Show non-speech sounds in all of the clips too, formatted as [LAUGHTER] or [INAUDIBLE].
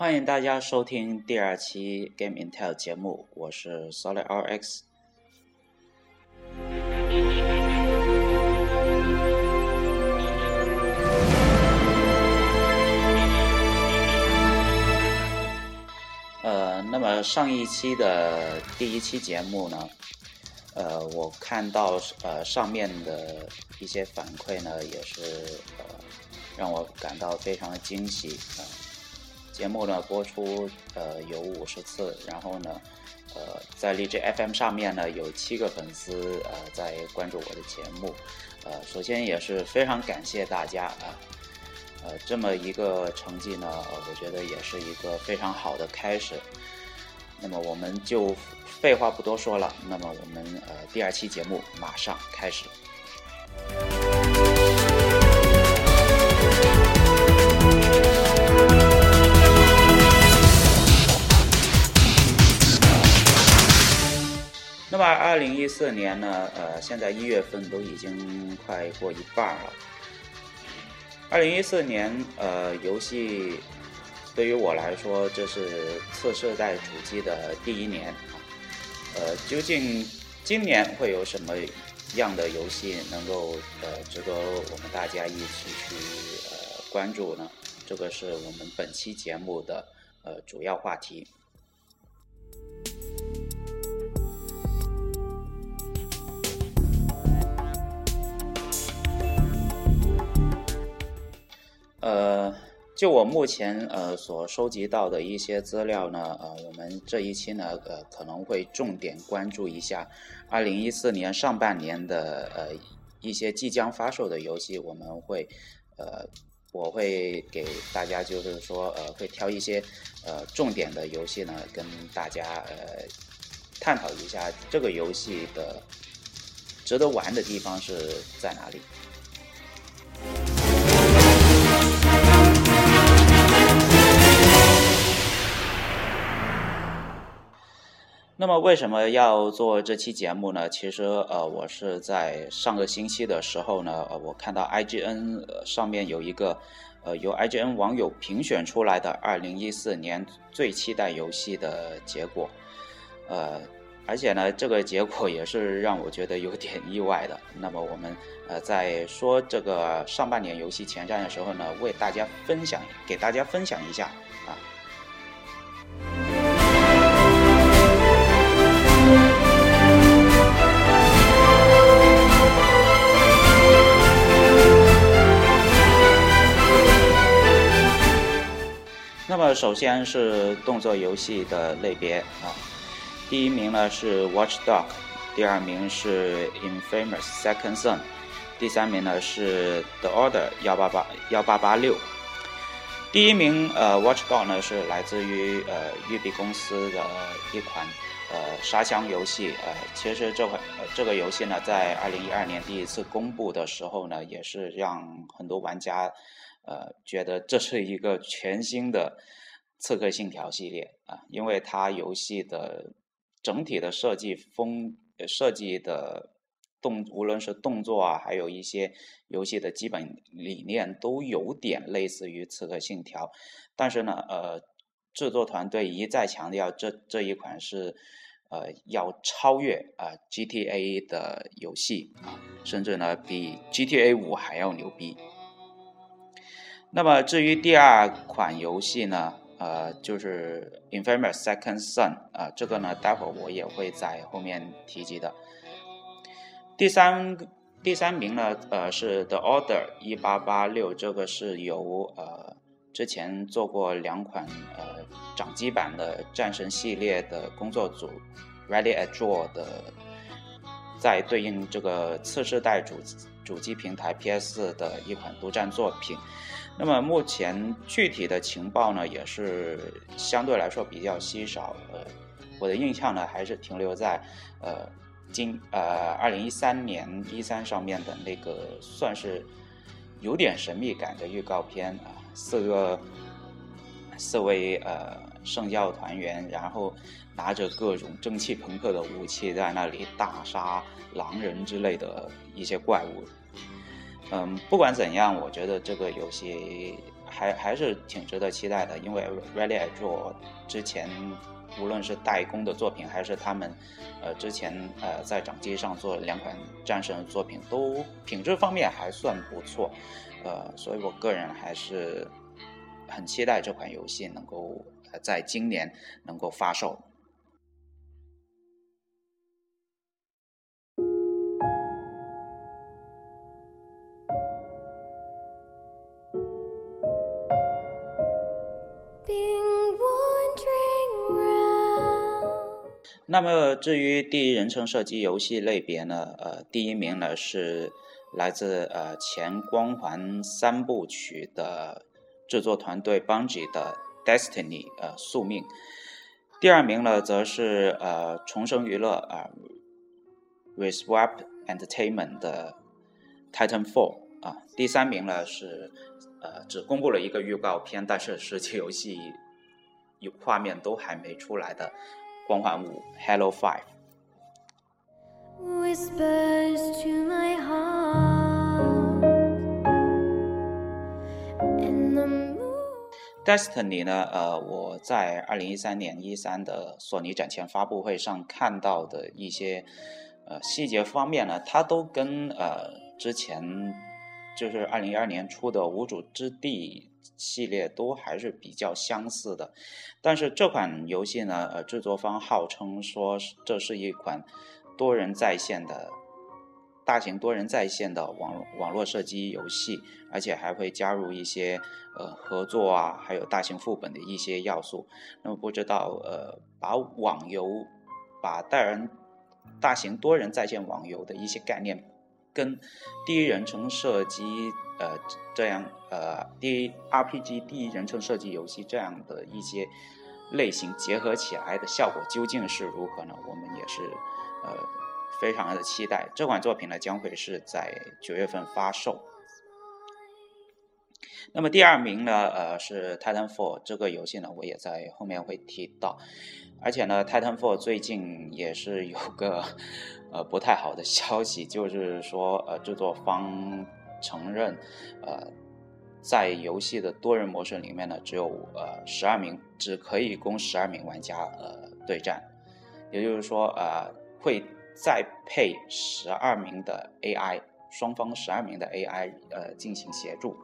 欢迎大家收听第二期 Game Intel 节目，我是 Solid RX。呃，那么上一期的第一期节目呢，呃，我看到呃上面的一些反馈呢，也是呃让我感到非常的惊喜啊。节目呢播出呃有五十次，然后呢，呃在荔枝 FM 上面呢有七个粉丝呃在关注我的节目，呃首先也是非常感谢大家啊，呃这么一个成绩呢，我觉得也是一个非常好的开始。那么我们就废话不多说了，那么我们呃第二期节目马上开始。那么，二零一四年呢？呃，现在一月份都已经快过一半了。二零一四年，呃，游戏对于我来说，这是次世代主机的第一年啊。呃，究竟今年会有什么样的游戏能够呃值得我们大家一起去呃关注呢？这个是我们本期节目的呃主要话题。呃，就我目前呃所收集到的一些资料呢，呃，我们这一期呢，呃，可能会重点关注一下二零一四年上半年的呃一些即将发售的游戏，我们会呃，我会给大家就是说呃，会挑一些呃重点的游戏呢，跟大家呃探讨一下这个游戏的值得玩的地方是在哪里。那么为什么要做这期节目呢？其实呃，我是在上个星期的时候呢，呃，我看到 IGN 上面有一个呃由 IGN 网友评选出来的二零一四年最期待游戏的结果，呃，而且呢，这个结果也是让我觉得有点意外的。那么我们呃在说这个上半年游戏前瞻的时候呢，为大家分享给大家分享一下那么首先是动作游戏的类别啊，第一名呢是 Watch Dog，第二名是 Infamous Second Son，第三名呢是 The Order 幺八八幺八八六。第一名呃 Watch Dog 呢是来自于呃育碧公司的一款呃沙箱游戏，呃其实这款呃这个游戏呢在二零一二年第一次公布的时候呢，也是让很多玩家。呃，觉得这是一个全新的《刺客信条》系列啊，因为它游戏的整体的设计风设计的动，无论是动作啊，还有一些游戏的基本理念，都有点类似于《刺客信条》，但是呢，呃，制作团队一再强调，这这一款是呃要超越啊 GTA 的游戏啊，甚至呢比 GTA 五还要牛逼。那么至于第二款游戏呢，呃，就是《Infamous Second Son》啊，这个呢，待会儿我也会在后面提及的。第三第三名呢，呃，是《The Order》一八八六，这个是由呃之前做过两款呃掌机版的战神系列的工作组 Ready at Draw 的，在对应这个次世代主主机平台 PS 的一款独占作品。那么目前具体的情报呢，也是相对来说比较稀少。呃，我的印象呢，还是停留在呃今呃二零一三年一三上面的那个算是有点神秘感的预告片啊，四个四位呃圣教团员，然后拿着各种蒸汽朋克的武器在那里大杀狼人之类的一些怪物。嗯，不管怎样，我觉得这个游戏还还是挺值得期待的，因为 Rally Edge 之前无论是代工的作品，还是他们呃之前呃在掌机上做两款战神作品，都品质方面还算不错，呃，所以我个人还是很期待这款游戏能够在今年能够发售。那么至于第一人称射击游戏类别呢？呃，第一名呢是来自呃前光环三部曲的制作团队 Bungie 的 Destiny 呃宿命。第二名呢则是呃重生娱乐啊 Reswap Entertainment 的 Titanfall 啊。第三名呢是呃只公布了一个预告片，但是实际游戏有画面都还没出来的。光环五，Hello Five。Destiny 呢？呃，我在二零一三年一三的索尼展前发布会上看到的一些呃细节方面呢，它都跟呃之前就是二零一二年出的无主之地。系列都还是比较相似的，但是这款游戏呢，呃，制作方号称说这是一款多人在线的大型多人在线的网网络射击游戏，而且还会加入一些呃合作啊，还有大型副本的一些要素。那么不知道呃，把网游把带人大型多人在线网游的一些概念。跟第一人称射击，呃，这样，呃，第一 RPG 第一人称射击游戏这样的一些类型结合起来的效果究竟是如何呢？我们也是，呃，非常的期待。这款作品呢，将会是在九月份发售。那么第二名呢，呃，是 Titanfall 这个游戏呢，我也在后面会提到。而且呢，Titanfall 最近也是有个呃不太好的消息，就是说呃制作方承认，呃在游戏的多人模式里面呢，只有呃十二名，只可以供十二名玩家呃对战，也就是说呃会再配十二名的 AI，双方十二名的 AI 呃进行协助，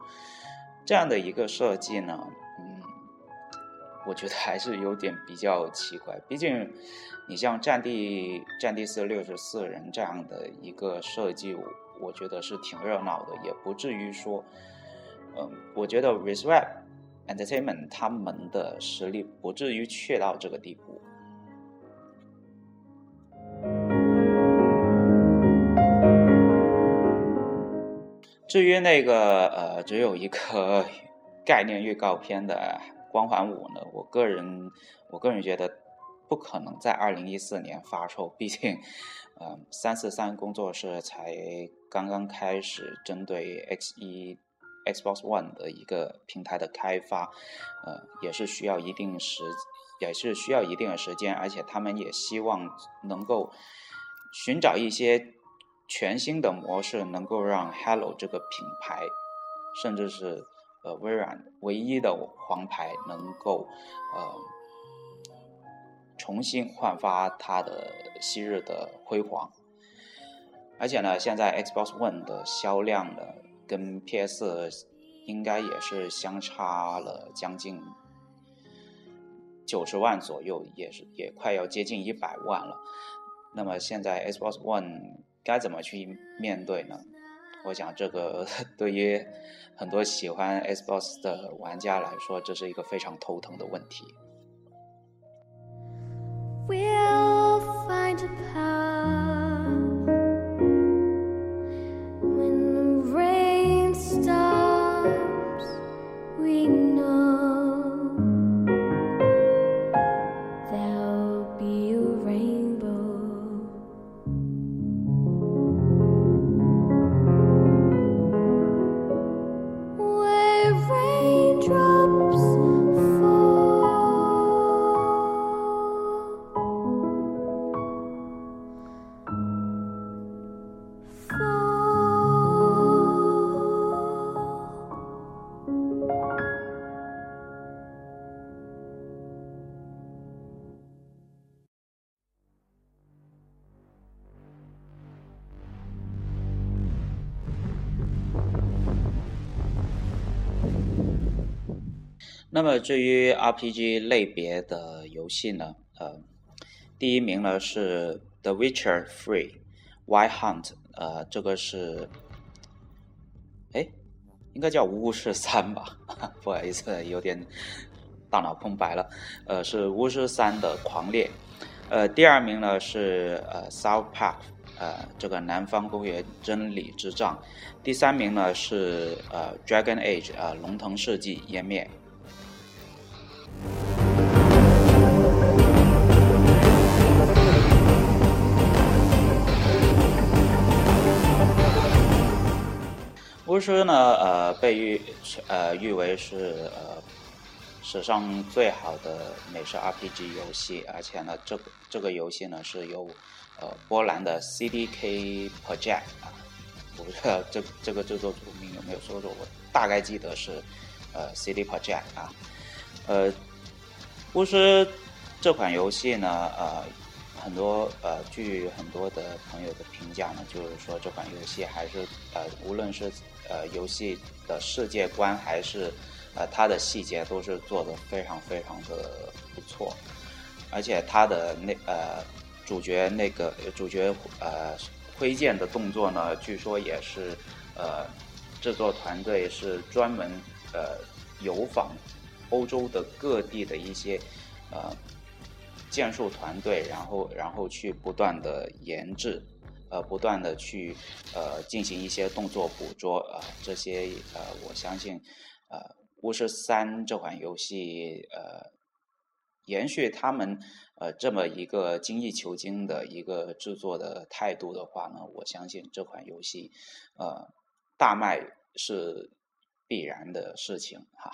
这样的一个设计呢。我觉得还是有点比较奇怪，毕竟你像《战地》《战地四》六十四人这样的一个设计，我觉得是挺热闹的，也不至于说，嗯，我觉得 Reswap Entertainment 他们的实力不至于缺到这个地步。至于那个呃，只有一个 [LAUGHS] 概念预告片的。光环五呢？我个人，我个人觉得不可能在二零一四年发售，毕竟，嗯，三四三工作室才刚刚开始针对 X 一 Xbox One 的一个平台的开发，呃，也是需要一定时，也是需要一定的时间，而且他们也希望能够寻找一些全新的模式，能够让 Hello 这个品牌，甚至是。呃，微软唯一的黄牌能够呃重新焕发它的昔日的辉煌，而且呢，现在 Xbox One 的销量呢，跟 PS 应该也是相差了将近九十万左右，也是也快要接近一百万了。那么现在 Xbox One 该怎么去面对呢？我想，这个 [LAUGHS] 对于很多喜欢 Xbox 的玩家来说，这是一个非常头疼的问题。那么至于 RPG 类别的游戏呢，呃，第一名呢是 The Witcher Three Wild Hunt，呃，这个是，哎，应该叫巫师三吧？不好意思，有点大脑空白了。呃，是巫师三的狂猎。呃，第二名呢是呃 South Park，呃，这个南方公园真理之杖。第三名呢是呃 Dragon Age，呃，龙腾世纪湮灭。巫师呢，呃，被誉呃誉为是呃史上最好的美式 RPG 游戏，而且呢，这个这个游戏呢是由呃波兰的 CDK Project 啊，我不知道这这个制作组名有没有说错，我大概记得是呃 CD Project 啊。呃，巫师这款游戏呢，呃，很多呃，据很多的朋友的评价呢，就是说这款游戏还是呃，无论是呃游戏的世界观还是呃它的细节，都是做的非常非常的不错，而且它的那呃主角那个主角呃挥剑的动作呢，据说也是呃制作团队是专门呃游访。欧洲的各地的一些呃剑术团队，然后然后去不断的研制，呃，不断的去呃进行一些动作捕捉啊，这些呃，我相信呃巫师三这款游戏呃延续他们呃这么一个精益求精的一个制作的态度的话呢，我相信这款游戏呃大卖是必然的事情哈。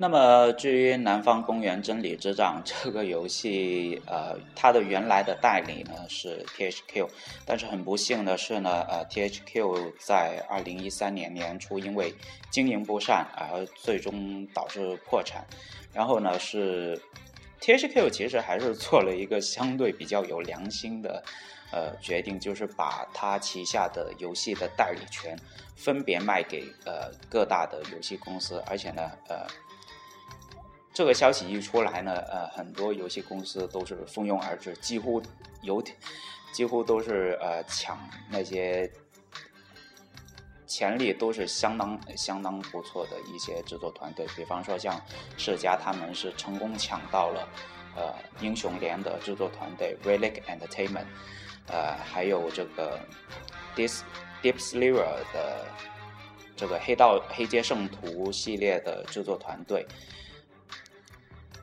那么，至于《南方公园真理之杖》这个游戏，呃，它的原来的代理呢是 THQ，但是很不幸的是呢，呃，THQ 在二零一三年年初因为经营不善而最终导致破产。然后呢，是 THQ 其实还是做了一个相对比较有良心的呃决定，就是把它旗下的游戏的代理权分别卖给呃各大的游戏公司，而且呢，呃，这个消息一出来呢，呃，很多游戏公司都是蜂拥而至，几乎有几乎都是呃抢那些。潜力都是相当相当不错的一些制作团队，比方说像世嘉，他们是成功抢到了呃英雄联的制作团队 Relic Entertainment，呃还有这个 Dis Deep Silver 的这个黑道黑街圣徒系列的制作团队。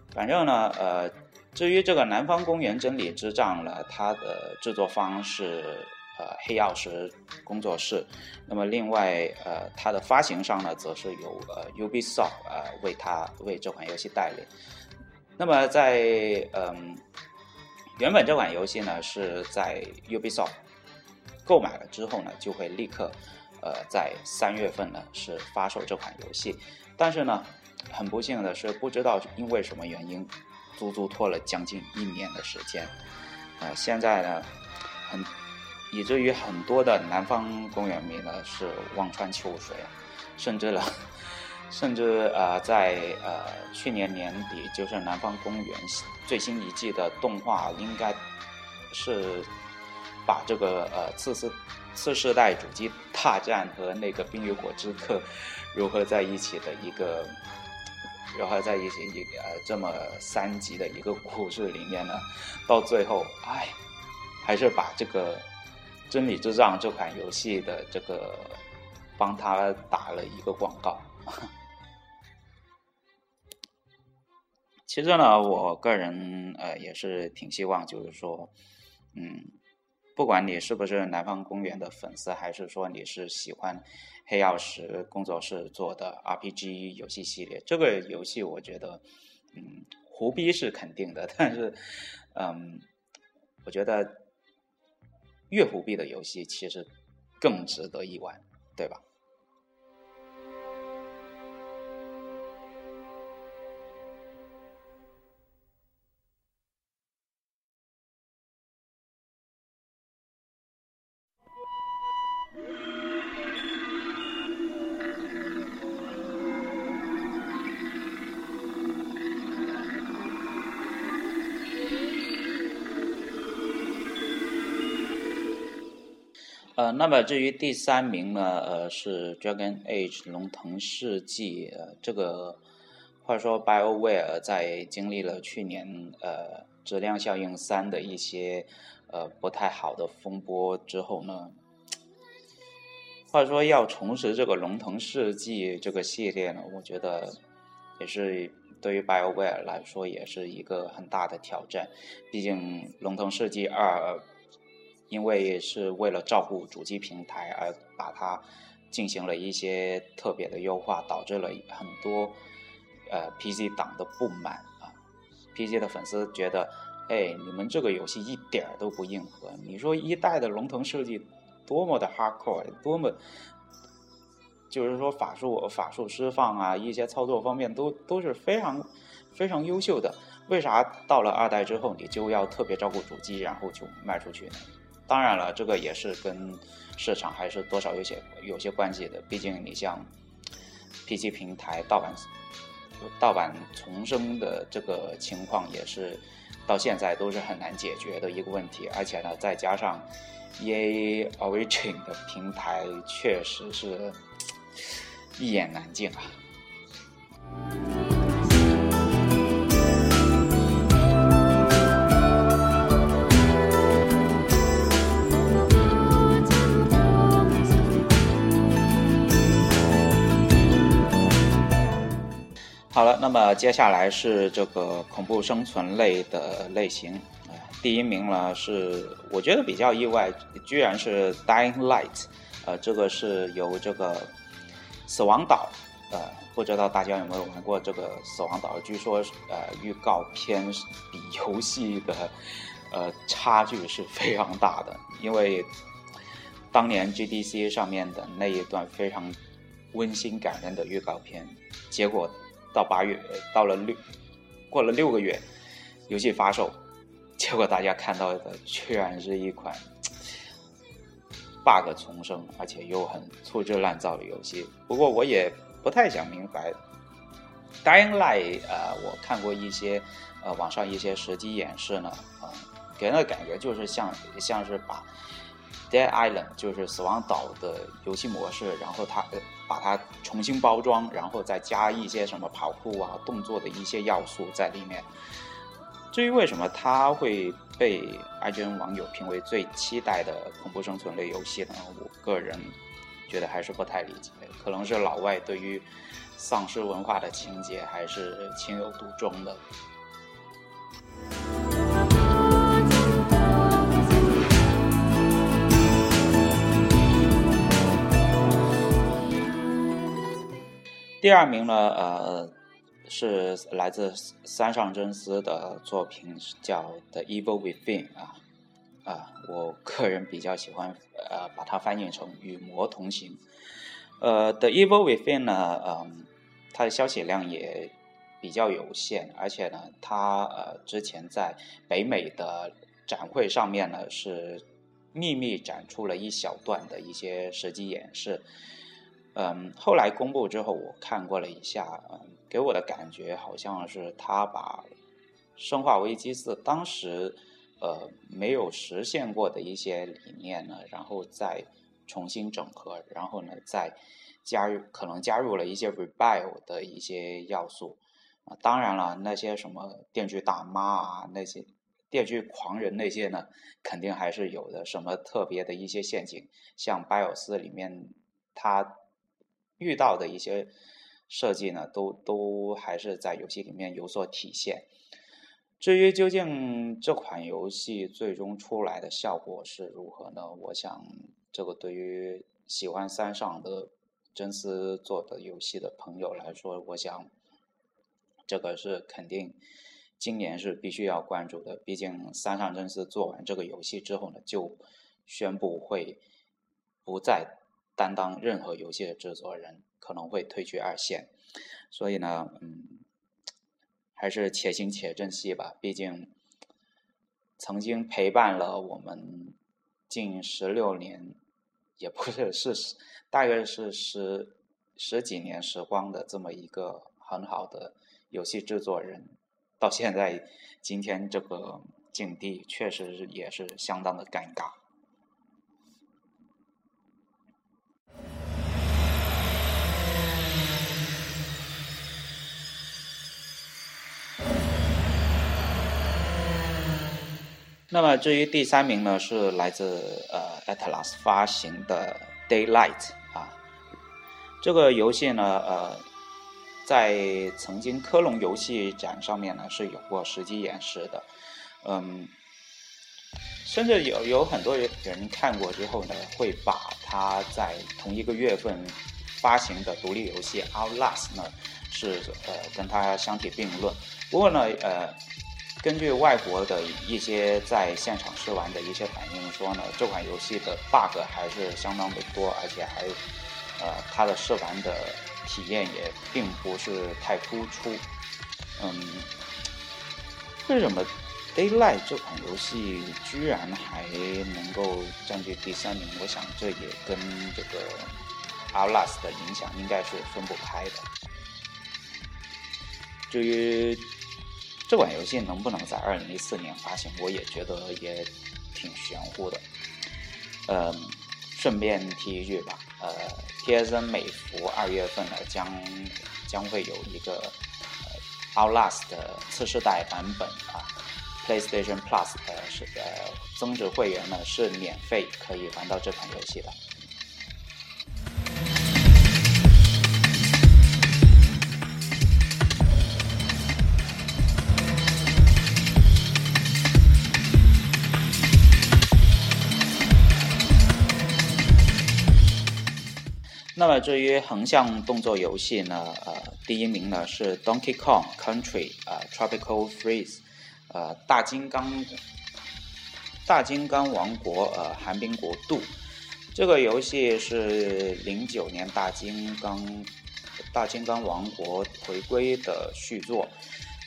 反正呢，呃，至于这个南方公园真理之杖呢，它的制作方是。呃，黑曜石工作室。那么，另外，呃，它的发行商呢，则是由呃 Ubisoft 呃为它为这款游戏代理。那么，在嗯，原本这款游戏呢是在 Ubisoft 购买了之后呢，就会立刻呃在三月份呢是发售这款游戏。但是呢，很不幸的是，不知道因为什么原因，足足拖了将近一年的时间。呃，现在呢，很。以至于很多的南方公园迷呢是望穿秋水，甚至了，[LAUGHS] 甚至呃在呃去年年底，就是南方公园最新一季的动画，应该是把这个呃次世次世代主机大战和那个冰与火之歌 [LAUGHS] 融合在一起的一个融合在一起一呃这么三集的一个故事里面呢，到最后，哎，还是把这个。真理之杖这款游戏的这个帮他打了一个广告。[LAUGHS] 其实呢，我个人呃也是挺希望，就是说，嗯，不管你是不是南方公园的粉丝，还是说你是喜欢黑曜石工作室做的 RPG 游戏系列，这个游戏我觉得，嗯，胡逼是肯定的，[LAUGHS] 但是，嗯，我觉得。乐虎币的游戏其实更值得一玩，对吧？那么至于第三名呢，呃，是 Dragon Age 龙腾世纪，呃，这个话说 BioWare 在经历了去年呃质量效应三的一些呃不太好的风波之后呢，话说要重拾这个龙腾世纪这个系列呢，我觉得也是对于 BioWare 来说也是一个很大的挑战，毕竟龙腾世纪二。因为是为了照顾主机平台而把它进行了一些特别的优化，导致了很多呃 PC 党的不满啊。PC 的粉丝觉得，哎，你们这个游戏一点儿都不硬核。你说一代的龙腾设计多么的 hardcore，多么就是说法术法术释放啊，一些操作方面都都是非常非常优秀的。为啥到了二代之后你就要特别照顾主机，然后就卖出去呢？当然了，这个也是跟市场还是多少有些有些关系的。毕竟你像 PC 平台盗版盗版重生的这个情况，也是到现在都是很难解决的一个问题。而且呢，再加上 EA Origin 的平台，确实是一言难尽啊。好了，那么接下来是这个恐怖生存类的类型，第一名呢是我觉得比较意外，居然是 Dying Light，呃，这个是由这个死亡岛，呃，不知道大家有没有玩过这个死亡岛？据说呃预告片比游戏的呃差距是非常大的，因为当年 GDC 上面的那一段非常温馨感人的预告片，结果。到八月，到了六，过了六个月，游戏发售，结果大家看到的居然是一款 bug 重生，而且又很粗制滥造的游戏。不过我也不太想明白，Dying Light 呃，我看过一些呃网上一些实际演示呢，啊，给人的感觉就是像像是把。Dead Island 就是死亡岛的游戏模式，然后它把它重新包装，然后再加一些什么跑酷啊、动作的一些要素在里面。至于为什么它会被 IGN 网友评为最期待的恐怖生存类游戏呢？我个人觉得还是不太理解，可能是老外对于丧尸文化的情节还是情有独钟的。第二名呢，呃，是来自三上真司的作品，叫《The Evil Within》啊，啊，我个人比较喜欢，呃，把它翻译成《与魔同行》。呃，《The Evil Within》呢，嗯，它的消息量也比较有限，而且呢，它呃之前在北美的展会上面呢是秘密展出了一小段的一些实际演示。嗯，后来公布之后，我看过了一下，嗯，给我的感觉好像是他把《生化危机四》当时呃没有实现过的一些理念呢，然后再重新整合，然后呢再加入可能加入了一些 rebel 的一些要素啊，当然了，那些什么电锯大妈啊，那些电锯狂人那些呢，肯定还是有的，什么特别的一些陷阱，像《拜尔斯》里面它。遇到的一些设计呢，都都还是在游戏里面有所体现。至于究竟这款游戏最终出来的效果是如何呢？我想，这个对于喜欢三上的真司做的游戏的朋友来说，我想这个是肯定今年是必须要关注的。毕竟三上真司做完这个游戏之后呢，就宣布会不再。担当任何游戏的制作人可能会退居二线，所以呢，嗯，还是且行且珍惜吧。毕竟曾经陪伴了我们近十六年，也不是是大概是十十几年时光的这么一个很好的游戏制作人，到现在今天这个境地，确实也是相当的尴尬。那么至于第三名呢，是来自呃 Atlas 发行的 Daylight 啊，这个游戏呢，呃，在曾经科隆游戏展上面呢是有过实际演示的，嗯，甚至有有很多人看过之后呢，会把它在同一个月份发行的独立游戏 Outlast 呢是呃跟它相提并论。不过呢，呃。根据外国的一些在现场试玩的一些反应说呢，这款游戏的 bug 还是相当的多，而且还，呃，它的试玩的体验也并不是太突出。嗯，为什么 Daylight 这款游戏居然还能够占据第三名？我想这也跟这个 Outlast 的影响应该是分不开的。至于。这款游戏能不能在二零一四年发行，我也觉得也挺玄乎的。呃，顺便提一句吧，呃，PSN 美服二月份呢将将会有一个呃 Outlast 的次世代版本啊，PlayStation Plus 呃是呃增值会员呢是免费可以玩到这款游戏的。那么至于横向动作游戏呢？呃，第一名呢是 Donkey Kong Country 啊，Tropical Freeze，呃，大金刚，大金刚王国呃，寒冰国度。这个游戏是零九年大金刚，大金刚王国回归的续作。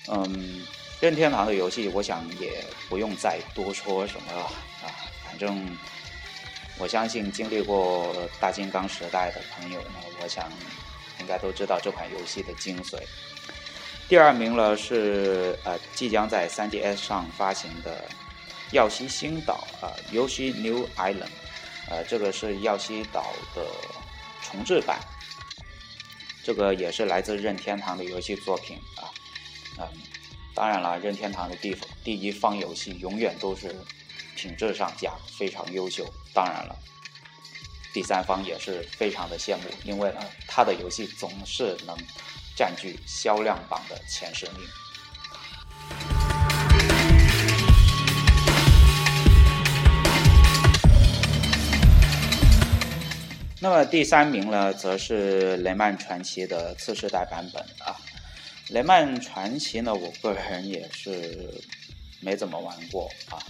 嗯，任天堂的游戏，我想也不用再多说什么了啊，反正。我相信经历过大金刚时代的朋友呢，我想应该都知道这款游戏的精髓。第二名呢是呃即将在 3DS 上发行的《耀西星岛》啊，《Yoshi New Island》，呃，这个是耀西岛的重置版，这个也是来自任天堂的游戏作品啊。嗯，当然了，任天堂的第第一方游戏永远都是。品质上讲非常优秀，当然了，第三方也是非常的羡慕，因为呢，他的游戏总是能占据销量榜的前十名。那么第三名呢，则是雷曼传奇的次世代版本啊。雷曼传奇呢，我个人也是没怎么玩过啊。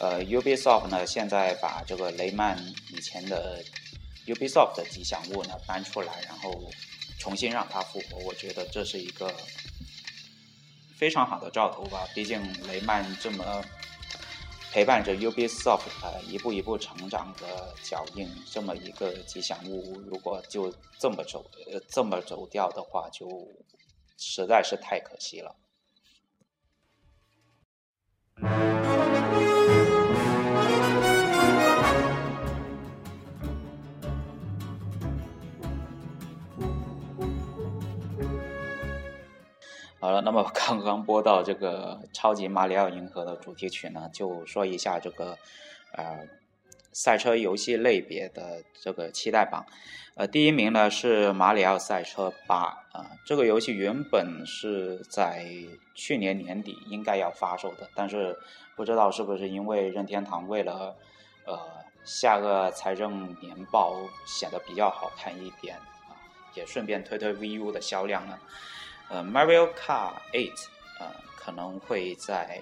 呃，Ubisoft 呢，现在把这个雷曼以前的 Ubisoft 的吉祥物呢搬出来，然后重新让它复活，我觉得这是一个非常好的兆头吧。毕竟雷曼这么陪伴着 Ubisoft 呃一步一步成长的脚印，这么一个吉祥物，如果就这么走呃这么走掉的话，就实在是太可惜了。好了，那么 [LAUGHS] 刚刚播到这个《超级马里奥银河》的主题曲呢，就说一下这个呃赛车游戏类别的这个期待榜。呃，第一名呢是《马里奥赛车八》啊，这个游戏原本是在去年年底应该要发售的，但是不知道是不是因为任天堂为了呃下个财政年报显得比较好看一点啊，也顺便推推 VU 的销量呢。呃，Mario Kart 8，呃，可能会在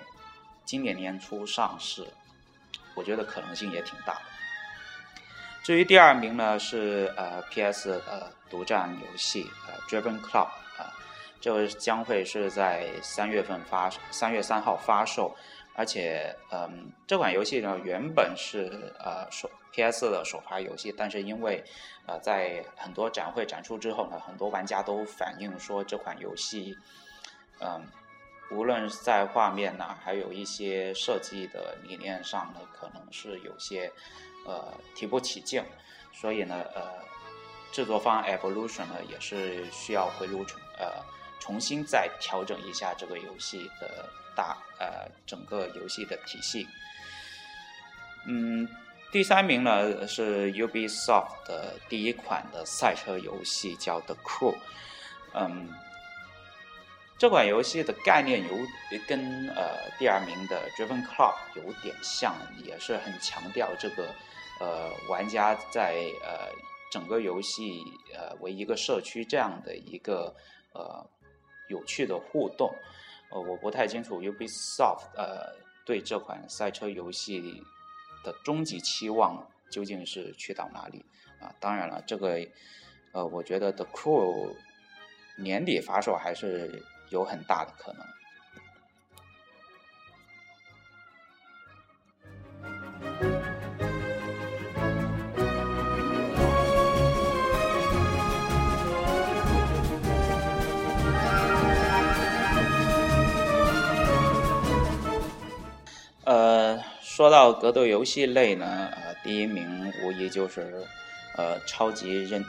今年年初上市，我觉得可能性也挺大的。至于第二名呢，是呃 PS 呃独占游戏呃 Driven Club，啊，这将会是在三月份发，三月三号发售。而且，嗯，这款游戏呢原本是呃首 PS 的首发游戏，但是因为呃在很多展会展出之后呢，很多玩家都反映说这款游戏，嗯，无论在画面呢，还有一些设计的理念上呢，可能是有些呃提不起劲，所以呢，呃，制作方 Evolution 呢也是需要回炉重呃重新再调整一下这个游戏的大呃整个游戏的体系。嗯，第三名呢是 Ubisoft 的第一款的赛车游戏，叫 The Crew。嗯，这款游戏的概念有跟呃第二名的 Driven Club 有点像，也是很强调这个呃玩家在呃整个游戏呃为一个社区这样的一个呃有趣的互动。呃，我不太清楚 Ubisoft 呃对这款赛车游戏的终极期望究竟是去到哪里啊？当然了，这个呃，我觉得 The Crew。年底发售还是有很大的可能。说到格斗游戏类呢，呃，第一名无疑就是呃超级任。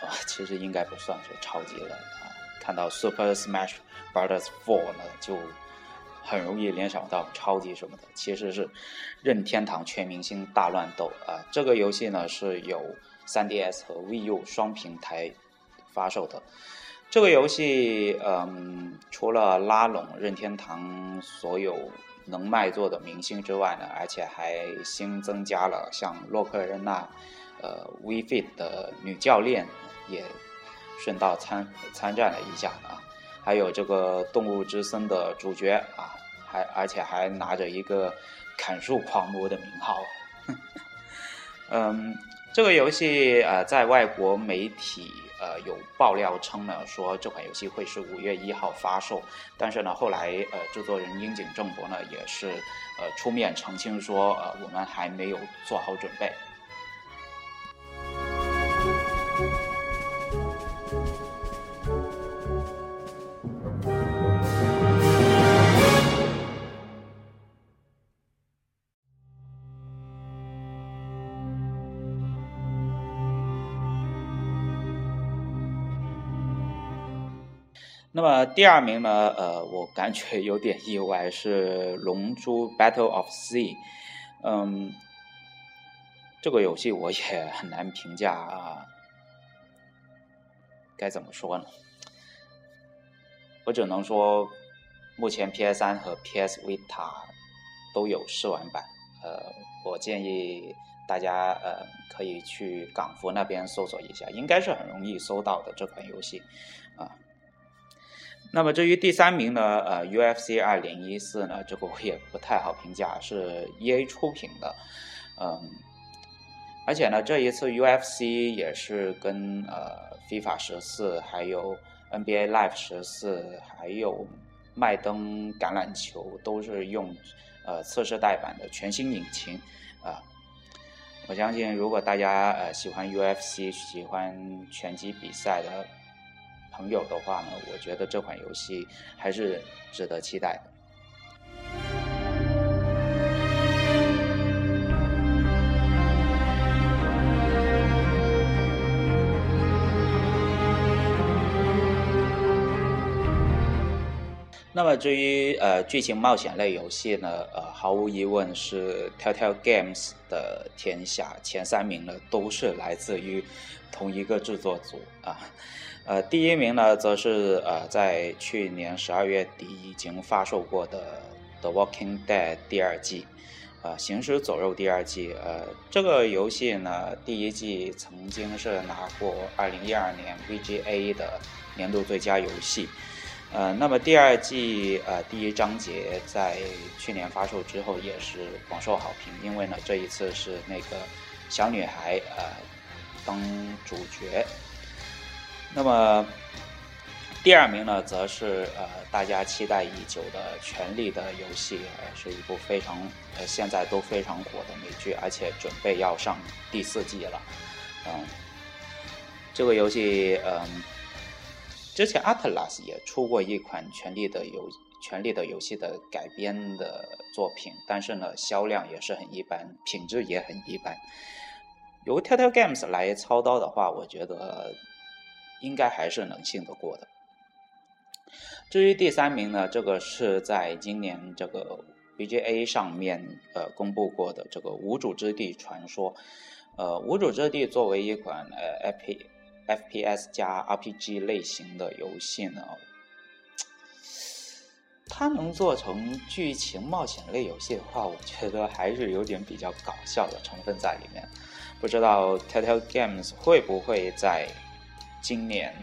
啊其实应该不算是超级了啊！看到 Super Smash Bros. Four 呢，就很容易联想到超级什么的。其实是任天堂全明星大乱斗啊！这个游戏呢是有 3DS 和 Wii U 双平台发售的。这个游戏，嗯，除了拉拢任天堂所有能卖座的明星之外呢，而且还新增加了像洛克人娜、呃，V Fit 的女教练。也顺道参参战了一下啊，还有这个《动物之森》的主角啊，还而且还拿着一个砍树狂魔的名号。[LAUGHS] 嗯，这个游戏呃，在外国媒体呃有爆料称呢，说这款游戏会是五月一号发售，但是呢，后来呃制作人樱井正博呢也是呃出面澄清说，呃我们还没有做好准备。那么第二名呢？呃，我感觉有点意外，是《龙珠 Battle of Sea》。嗯，这个游戏我也很难评价啊，该怎么说呢？我只能说，目前 PS 三和 PS Vita 都有试玩版。呃，我建议大家呃可以去港服那边搜索一下，应该是很容易搜到的这款游戏。那么至于第三名呢？呃，UFC 二零一四呢，这个我也不太好评价，是 EA 出品的，嗯，而且呢，这一次 UFC 也是跟呃 FIFA 十四，还有 NBA Live 十四，还有麦登橄榄球都是用呃测试代版的全新引擎啊。我相信，如果大家呃喜欢 UFC，喜欢拳击比赛的。朋友的话呢，我觉得这款游戏还是值得期待的。那么至于呃剧情冒险类游戏呢，呃毫无疑问是 Telltale Games 的天下，前三名呢都是来自于同一个制作组啊。呃，第一名呢，则是呃，在去年十二月底已经发售过的《The Walking Dead》第二季，呃，《行尸走肉》第二季。呃，这个游戏呢，第一季曾经是拿过二零一二年 VGA 的年度最佳游戏。呃，那么第二季呃第一章节在去年发售之后也是广受好评，因为呢，这一次是那个小女孩呃当主角。那么，第二名呢，则是呃大家期待已久的《权力的游戏》，呃是一部非常呃现在都非常火的美剧，而且准备要上第四季了。嗯，这个游戏嗯，之前 Atlas 也出过一款《权力的游权力的游戏》的改编的作品，但是呢销量也是很一般，品质也很一般。由 Telltale Games 来操刀的话，我觉得。应该还是能信得过的。至于第三名呢，这个是在今年这个 BGA 上面呃公布过的这个《无主之地传说》。呃，《无主之地》作为一款呃 FP FPS 加 RPG 类型的游戏呢，它能做成剧情冒险类游戏的话，我觉得还是有点比较搞笑的成分在里面。不知道 Telltale Games 会不会在今年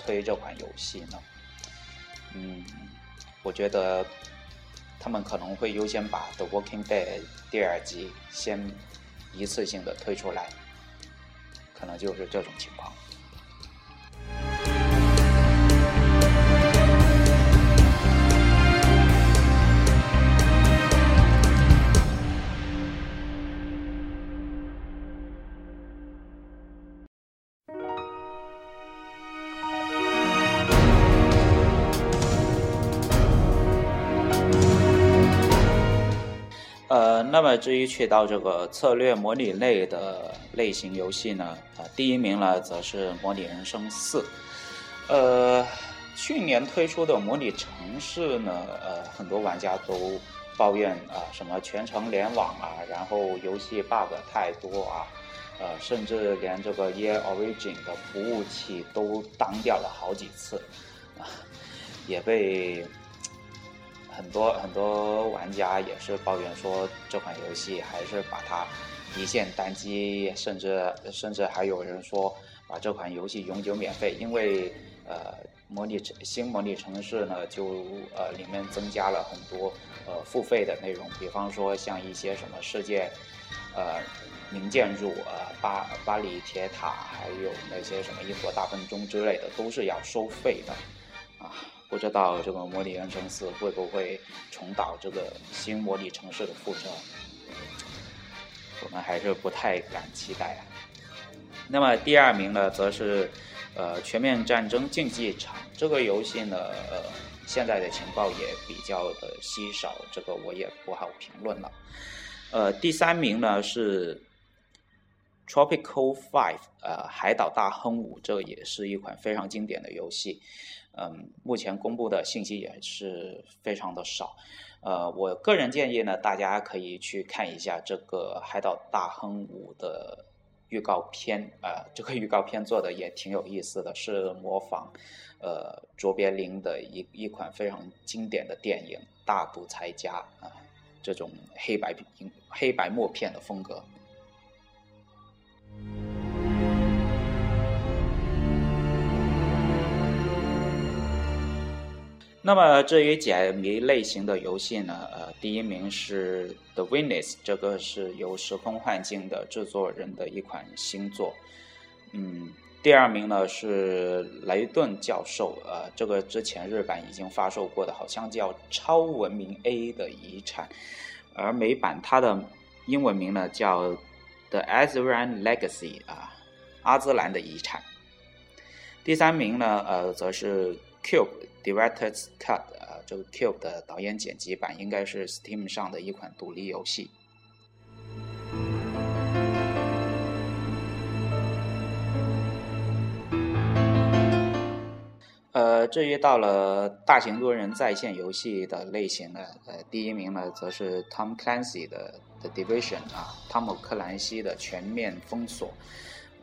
推这款游戏呢？嗯，我觉得他们可能会优先把《The Walking Dead》第二集先一次性的推出来，可能就是这种情况。至于去到这个策略模拟类的类型游戏呢，啊，第一名呢则是《模拟人生四》。呃，去年推出的模拟城市呢，呃，很多玩家都抱怨啊，什么全程联网啊，然后游戏 bug 太多啊，呃，甚至连这个 Year Origin 的服务器都当掉了好几次，啊，也被。很多很多玩家也是抱怨说，这款游戏还是把它一线单机，甚至甚至还有人说把这款游戏永久免费，因为呃模拟城新模拟城市呢，就呃里面增加了很多呃付费的内容，比方说像一些什么世界呃名建筑呃巴巴黎铁塔，还有那些什么英国大笨钟之类的，都是要收费的啊。不知道这个模拟人生四会不会重蹈这个新模拟城市的覆辙？我们还是不太敢期待啊。那么第二名呢，则是呃《全面战争竞技场》这个游戏呢，呃，现在的情报也比较的稀少，这个我也不好评论了。呃，第三名呢是 Tropical Five，呃，海岛大亨五，这也是一款非常经典的游戏。嗯，目前公布的信息也是非常的少，呃，我个人建议呢，大家可以去看一下这个《海岛大亨五》的预告片，呃，这个预告片做的也挺有意思的，是模仿呃卓别林的一一款非常经典的电影《大独裁家》啊，这种黑白黑白默片的风格。那么至于解谜类型的游戏呢？呃，第一名是《The Witness》，这个是由时空幻境的制作人的一款新作。嗯，第二名呢是雷顿教授，呃，这个之前日版已经发售过的，好像叫《超文明 A 的遗产》，而美版它的英文名呢叫《The Azran Legacy》啊，阿兹兰的遗产。第三名呢，呃，则是。Cube Director's Cut，呃，这个 Cube 的导演剪辑版应该是 Steam 上的一款独立游戏。呃，至于到了大型多人在线游戏的类型呢，呃，第一名呢则是 Tom Clancy 的 The Division 啊，汤姆克兰西的全面封锁。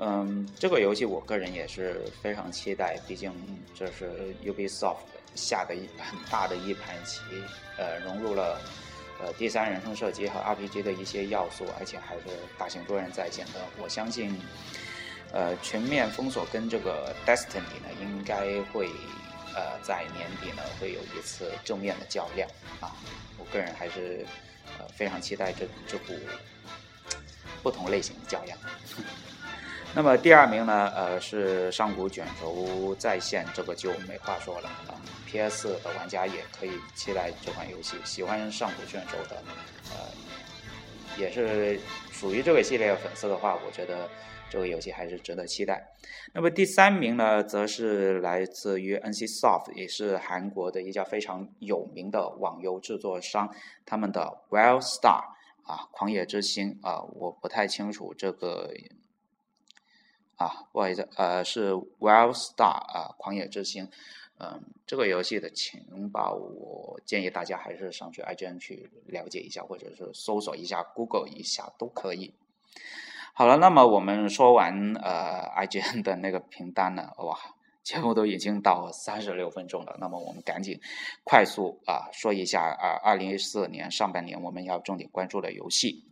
嗯，这个游戏我个人也是非常期待，毕竟这是 Ubisoft 下的一很大的一盘棋，呃，融入了呃第三人称射击和 RPG 的一些要素，而且还是大型多人在线的。我相信，呃，全面封锁跟这个 Destiny 呢，应该会呃在年底呢会有一次正面的较量啊。我个人还是呃非常期待这这部不同类型的较量。那么第二名呢？呃，是上古卷轴在线，这个就没话说了啊。PS 的玩家也可以期待这款游戏。喜欢上古卷轴的，呃，也是属于这个系列粉丝的话，我觉得这个游戏还是值得期待。那么第三名呢，则是来自于 NCSoft，也是韩国的一家非常有名的网游制作商，他们的 WildStar 啊，狂野之心啊，我不太清楚这个。啊，不好意思，呃，是 Wild Star 啊，狂野之星。嗯，这个游戏的情报，我建议大家还是上去 IGN 去了解一下，或者是搜索一下、Google 一下都可以。好了，那么我们说完呃 IGN 的那个评单呢，哇，节目都已经到三十六分钟了，那么我们赶紧快速啊说一下啊，二零一四年上半年我们要重点关注的游戏。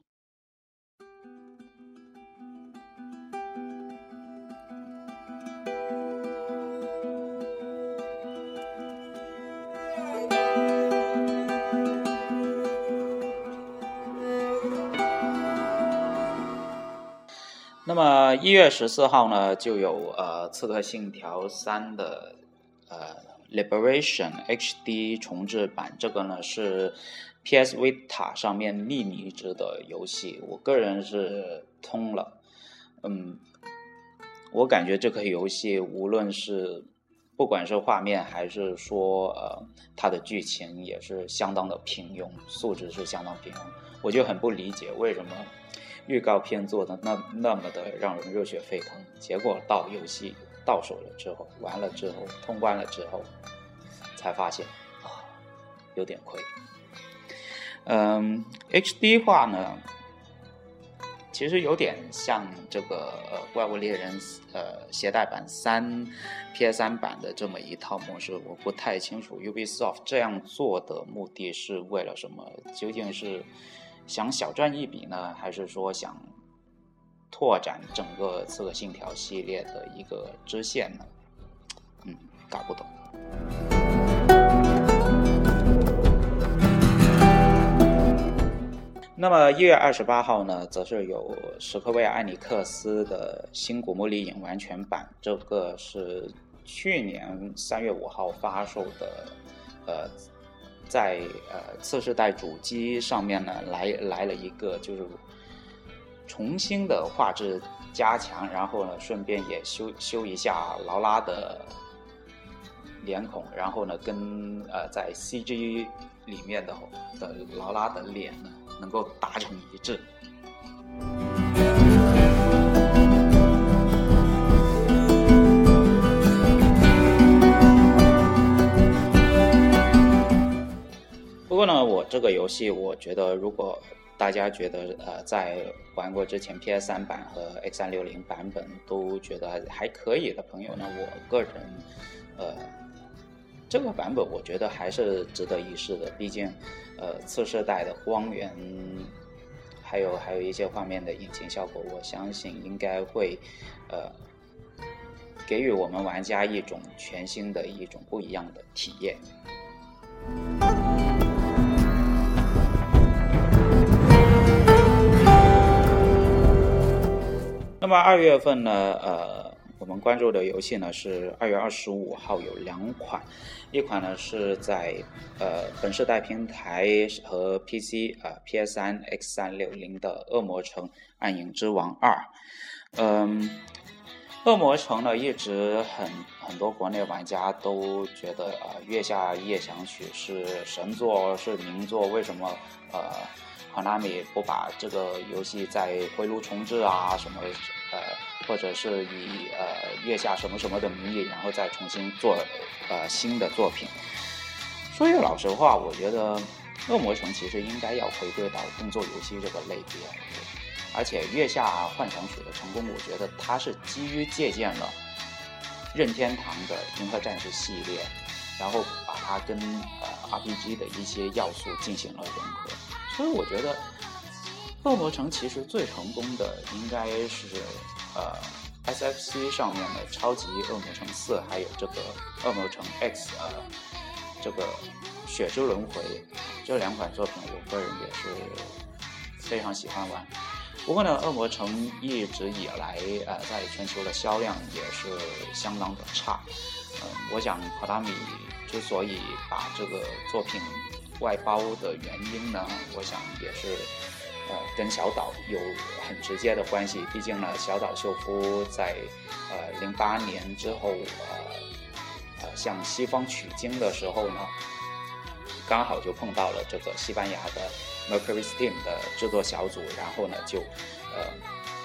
一月十四号呢，就有呃《刺客信条三》的呃 Liberation HD 重置版，这个呢是 PS Vita 上面匿名制的游戏，我个人是通了，嗯，我感觉这个游戏无论是不管是画面还是说呃它的剧情也是相当的平庸，素质是相当平庸，我就很不理解为什么。预告片做的那那么的让人热血沸腾，结果到游戏到手了之后，完了之后通关了之后，才发现啊，有点亏。嗯，HD 化呢，其实有点像这个呃《怪物猎人》呃携带版三 PS3 版的这么一套模式，我不太清楚 Ubisoft 这样做的目的是为了什么，究竟是？想小赚一笔呢，还是说想拓展整个《刺客信条》系列的一个支线呢？嗯，搞不懂。那么一月二十八号呢，则是有史克威尔艾尼克斯的《新古墓丽影》完全版，这个是去年三月五号发售的，呃。在呃次世代主机上面呢，来来了一个就是重新的画质加强，然后呢顺便也修修一下劳拉的脸孔，然后呢跟呃在 CG 里面的的劳拉的脸呢能够达成一致。这个游戏，我觉得如果大家觉得呃，在玩过之前 PS 三版和 X 三六零版本都觉得还可以的朋友呢，我个人呃，这个版本我觉得还是值得一试的。毕竟呃，次世代的光源，还有还有一些画面的引擎效果，我相信应该会呃，给予我们玩家一种全新的一种不一样的体验。么二月份呢？呃，我们关注的游戏呢是二月二十五号有两款，一款呢是在呃本世代平台和 PC 啊 PS 三 X 三六零的《恶魔城：暗影之王二》。嗯，《恶魔城》呢一直很很多国内玩家都觉得啊，《月下夜想曲》是神作，是名作，为什么呃？卡纳米不把这个游戏再回炉重置啊，什么呃，或者是以呃月下什么什么的名义，然后再重新做呃新的作品。说句老实话，我觉得《恶魔城》其实应该要回归到动作游戏这个类别，而且《月下幻想曲》的成功，我觉得它是基于借鉴了任天堂的《银河战士》系列，然后把它跟呃 RPG 的一些要素进行了融合。所以我觉得，《恶魔城》其实最成功的应该是呃，SFC 上面的《超级恶魔城四》，还有这个《恶魔城 X》呃，这个《血之轮回》这两款作品，我个人也是非常喜欢玩。不过呢，《恶魔城》一直以来呃，在全球的销量也是相当的差。嗯，我想 Konami 之所以把这个作品。外包的原因呢，我想也是，呃，跟小岛有很直接的关系。毕竟呢，小岛秀夫在呃零八年之后，呃呃向西方取经的时候呢，刚好就碰到了这个西班牙的 Mercury Steam 的制作小组，然后呢就呃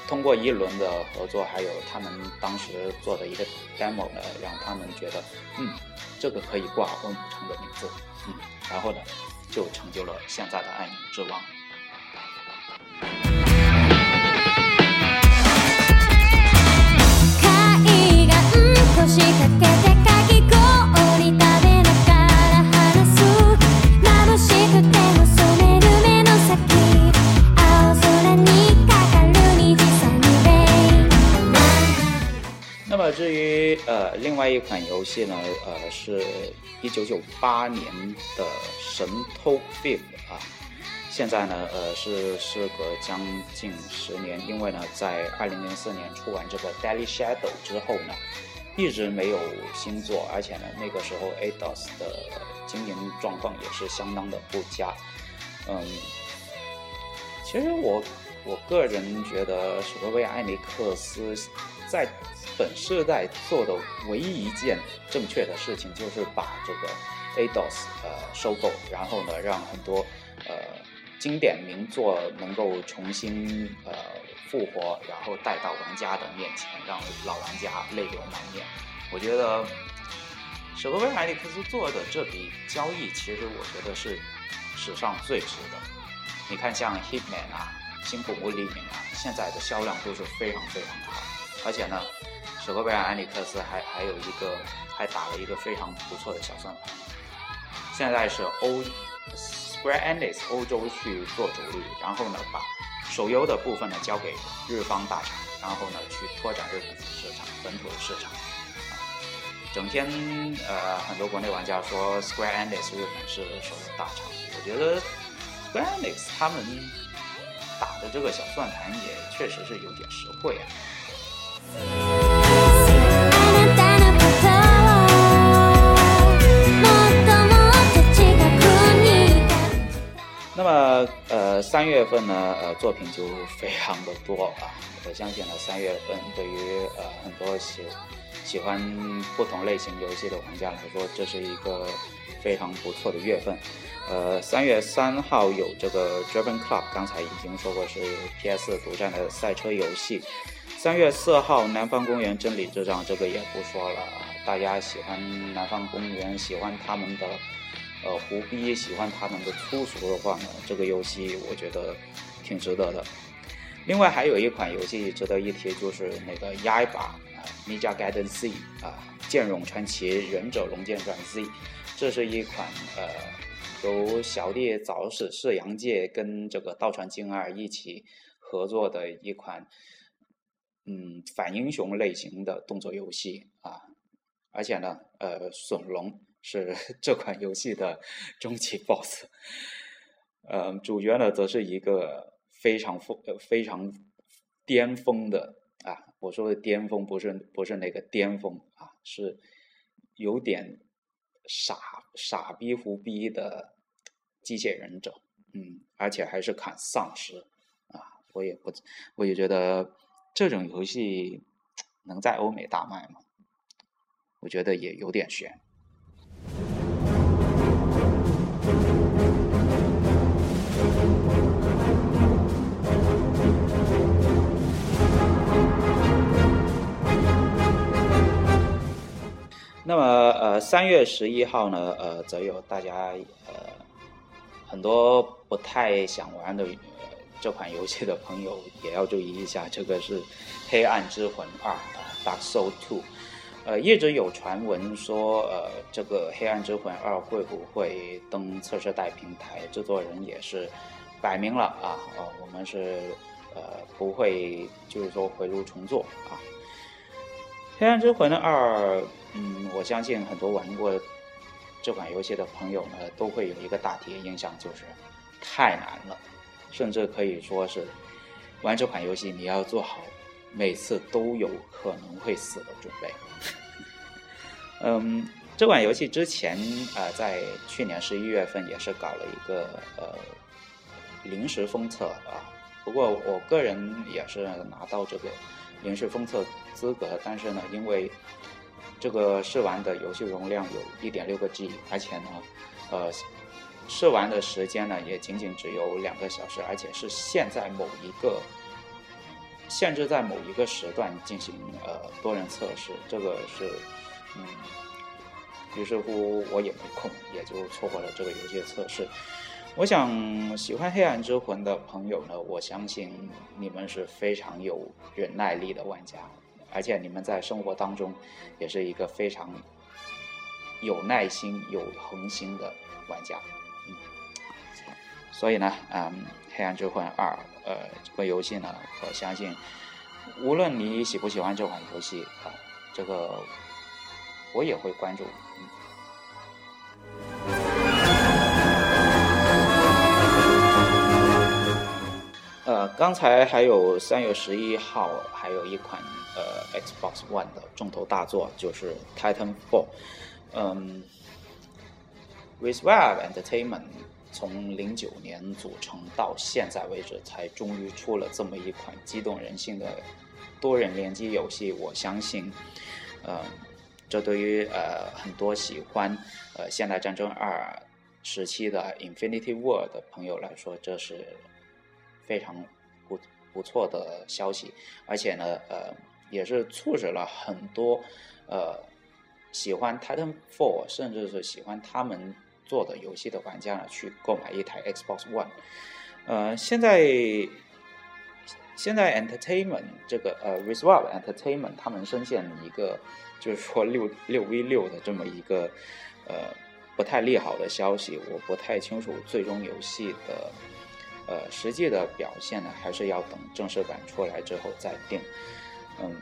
通过一轮的合作，还有他们当时做的一个 demo 呢，让他们觉得，嗯，这个可以挂欧姆城的名字，嗯，然后呢，就成就了现在的爱宁之王。那么至于呃，另外一款游戏呢，呃，是一九九八年的《神偷 Fib》啊，现在呢，呃，是时隔将近十年，因为呢，在二零零四年出完这个《Daily Shadow》之后呢，一直没有新作，而且呢，那个时候 Ados 的经营状况也是相当的不佳。嗯，其实我我个人觉得，史克威艾尼克斯在本世代做的唯一一件正确的事情，就是把这个 ADOS 呃收购，然后呢，让很多呃经典名作能够重新呃复活，然后带到玩家的面前，让老玩家泪流满面。我觉得舍格威海里克斯做的这笔交易，其实我觉得是史上最值的。你看，像 Hitman 啊、新古墓黎明啊，现在的销量都是非常非常的好，而且呢。史克威尔安尼克斯还还有一个，还打了一个非常不错的小算盘。现在是欧 Square Enix 欧洲去做主力，然后呢把手游的部分呢交给日方大厂，然后呢去拓展日本市场、本土的市场。整天呃很多国内玩家说 Square Enix 日本是手游大厂，我觉得 Square Enix 他们打的这个小算盘也确实是有点实惠啊。那么，呃，三月份呢，呃，作品就非常的多啊。[LAUGHS] 我相信呢，三月份对于呃很多喜喜欢不同类型游戏的玩家来说，这是一个非常不错的月份。呃，三月三号有这个 Driven Club，刚才已经说过是 PS 独占的赛车游戏。三月四号，南方公园真理之章，这个也不说了。大家喜欢南方公园，喜欢他们的。呃，胡逼喜欢他们的粗俗的话呢，这个游戏我觉得挺值得的。另外还有一款游戏值得一提，就是那个《压一把》啊，《Ninja Gaiden Z》啊，《剑勇传奇：忍者龙剑传 Z》，这是一款呃由小弟早史世阳介跟这个道传京二一起合作的一款嗯反英雄类型的动作游戏啊，而且呢，呃，隼龙。是 [LAUGHS] 这款游戏的 [LAUGHS] 终极 BOSS，呃，主角呢则是一个非常疯、非常巅峰的啊，我说的巅峰不是不是那个巅峰啊，是有点傻傻逼胡逼的机械忍者，嗯，而且还是砍丧尸啊，我也不，我也觉得这种游戏能在欧美大卖吗？我觉得也有点悬。那么，呃，三月十一号呢，呃，则有大家呃很多不太想玩的这款游戏的朋友也要注意一下，这个是《黑暗之魂二》啊，《Dark Soul Two》。呃，一直有传闻说，呃，这个《黑暗之魂二》会不会登测试带平台？制作人也是摆明了啊，呃，我们是呃不会，就是说回炉重做啊。《黑暗之魂二》。嗯，我相信很多玩过这款游戏的朋友呢，都会有一个大体的印象，就是太难了，甚至可以说是玩这款游戏你要做好每次都有可能会死的准备。嗯，这款游戏之前啊，在去年十一月份也是搞了一个呃临时封测啊，不过我个人也是拿到这个临时封测资格，但是呢，因为这个试玩的游戏容量有一点六个 G，而且呢，呃，试玩的时间呢也仅仅只有两个小时，而且是现在某一个限制在某一个时段进行呃多人测试，这个是嗯，于是乎我也没空，也就错过了这个游戏的测试。我想喜欢《黑暗之魂》的朋友呢，我相信你们是非常有忍耐力的玩家，而且你们在生活当中也是一个非常有耐心、有恒心的玩家。嗯，所以呢，嗯，《黑暗之魂二》呃，这个游戏呢，我相信无论你喜不喜欢这款游戏啊，这个我也会关注。嗯呃，刚才还有三月十一号，还有一款呃 Xbox One 的重头大作，就是 Titanfall。嗯，Resolve Entertainment 从零九年组成到现在为止，才终于出了这么一款激动人心的多人联机游戏。我相信，呃，这对于呃很多喜欢呃现代战争二时期的 Infinity War 的朋友来说，这是。非常不不错的消息，而且呢，呃，也是促使了很多呃喜欢 Titanfall，甚至是喜欢他们做的游戏的玩家呢，去购买一台 Xbox One。呃，现在现在 Entertainment 这个呃 Resolve Entertainment 他们深陷一个就是说六六 v 六的这么一个呃不太利好的消息，我不太清楚最终游戏的。呃，实际的表现呢，还是要等正式版出来之后再定。嗯，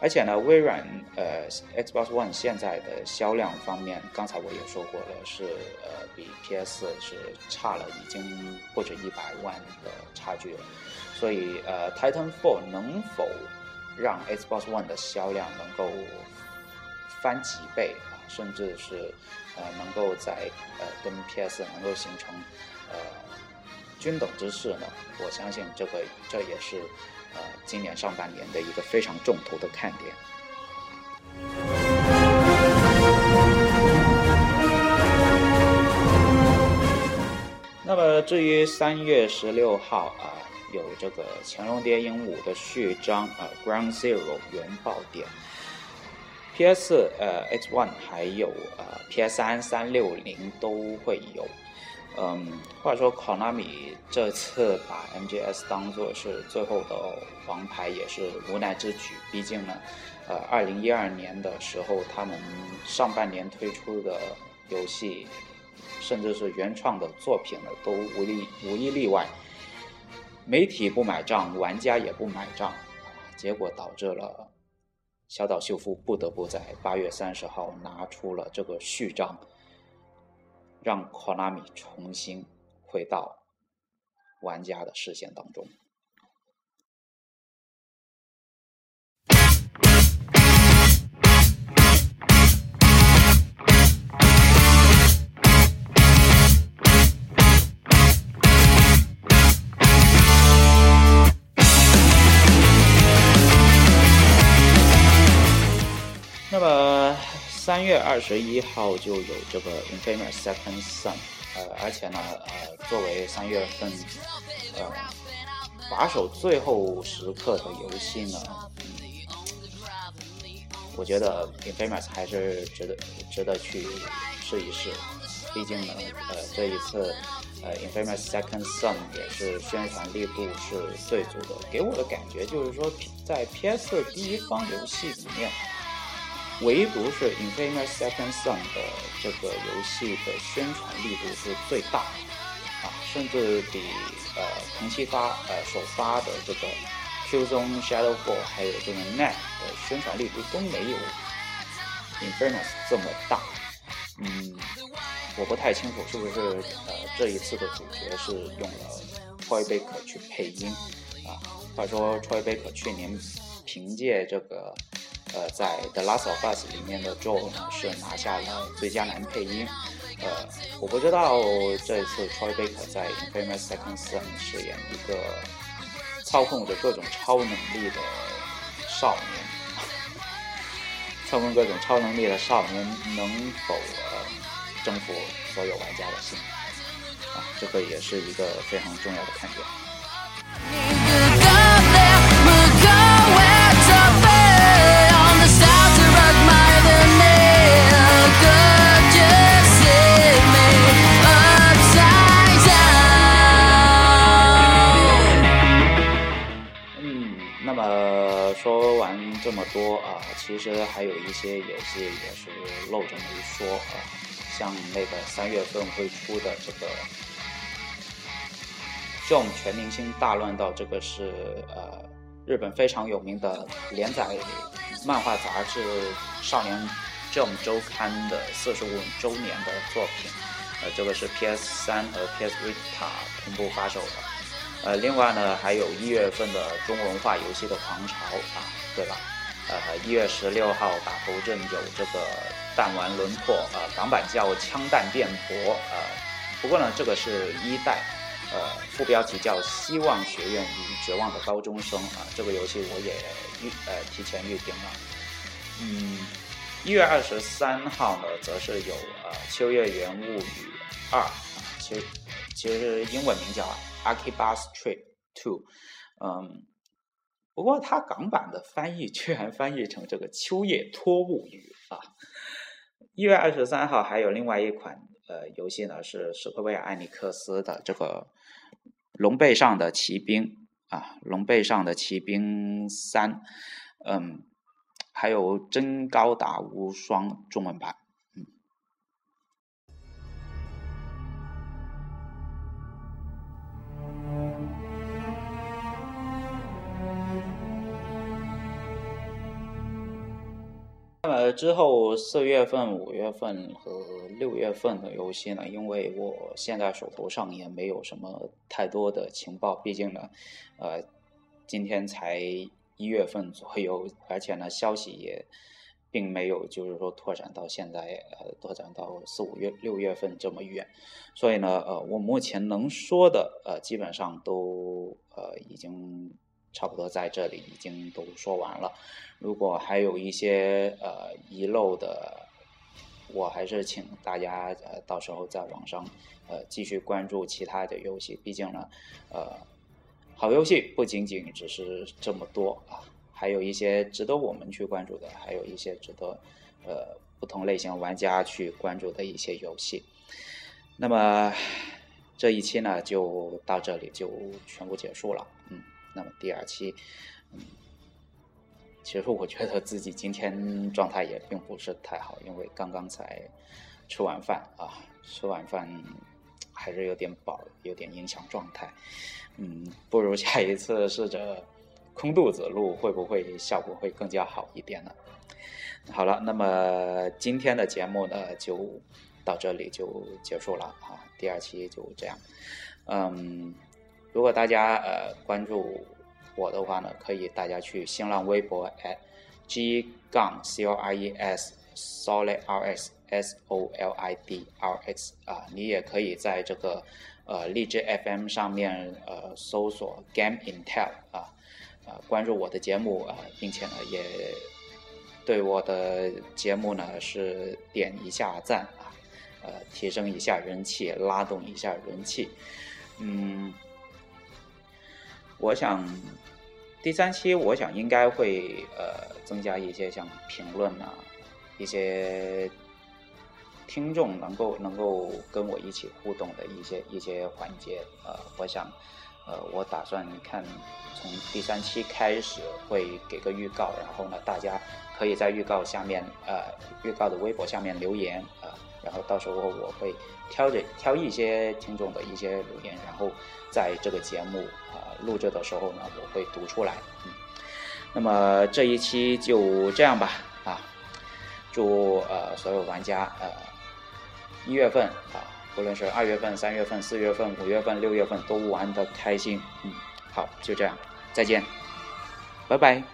而且呢，微软呃，Xbox One 现在的销量方面，刚才我也说过了，是呃比 PS 是差了已经不止一百万的差距了。所以呃，Titanfall 能否让 Xbox One 的销量能够翻几倍啊，甚至是呃能够在呃跟 PS 能够形成呃。均等之势呢？我相信这个这也是呃今年上半年的一个非常重头的看点。那么至于三月十六号啊，有这个《潜龙谍影五》的序章啊，《Ground Zero》原爆点，PS 呃 X One 还有呃 PS 三三六零都会有。嗯，话说考拉米这次把 MGS 当做是最后的王牌，也是无奈之举。毕竟呢，呃，二零一二年的时候，他们上半年推出的游戏，甚至是原创的作品呢，都无一无一例外，媒体不买账，玩家也不买账，结果导致了小岛秀夫不得不在八月三十号拿出了这个序章。让 Konami 重新回到玩家的视线当中。三月二十一号就有这个《Infamous Second Son》，呃，而且呢，呃，作为三月份，呃，把守最后时刻的游戏呢，我觉得《Infamous》还是值得值得去试一试。毕竟呢，呃，这一次，呃，《Infamous Second Son》也是宣传力度是最足的，给我的感觉就是说，在 PS 第一方游戏里面。唯独是《Infamous Second Son》的这个游戏的宣传力度是最大的，啊，甚至比呃同期发呃首发的这个《Q Zone Shadowfall》还有这个《n e t 的宣传力度都没有《Infamous》这么大。嗯，我不太清楚是不是呃这一次的主角是用了 Troy Baker 去配音啊？话说 Troy Baker 去年凭借这个。呃，在《The Last of Us》里面的 Joe 呢是拿下了最佳男配音。呃，我不知道这一次 Troy Baker 在《Infamous Second Son》饰演一个操控着各种超能力的少年，[LAUGHS] 操控各种超能力的少年能否呃征服所有玩家的心？啊，这个也是一个非常重要的看点。这么多啊，其实还有一些游戏也是漏着没说啊，像那个三月份会出的这个《Jump 全明星大乱斗》，这个是呃日本非常有名的连载漫画杂志《少年 Jump 周刊》的四十五周年的作品，呃，这个是 PS 三和 PS Vita 同步发售的。呃，另外呢，还有一月份的中文化游戏的狂潮啊，对吧？呃，一月十六号打头阵有这个弹丸轮廓，呃，港版叫枪弹辩驳，呃，不过呢，这个是一代，呃，副标题叫希望学院与绝望的高中生啊，这个游戏我也预呃提前预定了。嗯，一月二十三号呢，则是有呃秋叶原物语二啊，其其实英文名叫。Archibald Street Two，嗯，不过它港版的翻译居然翻译成这个《秋叶托物语》啊。一月二十三号还有另外一款呃游戏呢，是史克威尔艾尼克斯的这个《龙背上的骑兵》啊，《龙背上的骑兵三》，嗯，还有《真高达无双》中文版。么之后四月份、五月份和六月份的游戏呢？因为我现在手头上也没有什么太多的情报，毕竟呢，呃，今天才一月份左右，而且呢，消息也并没有就是说拓展到现在，呃，拓展到四五月、六月份这么远，所以呢，呃，我目前能说的，呃，基本上都呃已经。差不多在这里已经都说完了，如果还有一些呃遗漏的，我还是请大家呃到时候在网上呃继续关注其他的游戏，毕竟呢，呃，好游戏不仅仅只是这么多啊，还有一些值得我们去关注的，还有一些值得呃不同类型玩家去关注的一些游戏。那么这一期呢就到这里就全部结束了，嗯。那么第二期，嗯，其实我觉得自己今天状态也并不是太好，因为刚刚才吃完饭啊，吃完饭还是有点饱，有点影响状态。嗯，不如下一次试着空肚子录，会不会效果会更加好一点呢？好了，那么今天的节目呢就到这里就结束了啊，第二期就这样，嗯。如果大家呃关注我的话呢，可以大家去新浪微博 at g 杠 c o r e s solid r x s o l i d r x 啊，你也可以在这个呃荔枝 FM 上面呃搜索 Game Intel 啊，呃关注我的节目啊，并且呢也对我的节目呢是点一下赞啊，呃提升一下人气，拉动一下人气，嗯。我想第三期，我想应该会呃增加一些像评论啊，一些听众能够能够跟我一起互动的一些一些环节。呃，我想呃我打算看从第三期开始会给个预告，然后呢大家可以在预告下面呃预告的微博下面留言啊，然后到时候我会挑着挑一些听众的一些留言，然后在这个节目。录制的时候呢，我会读出来。嗯，那么这一期就这样吧。啊，祝呃所有玩家呃一月份啊，不论是二月份、三月份、四月份、五月份、六月份都玩的开心。嗯，好，就这样，再见，拜拜。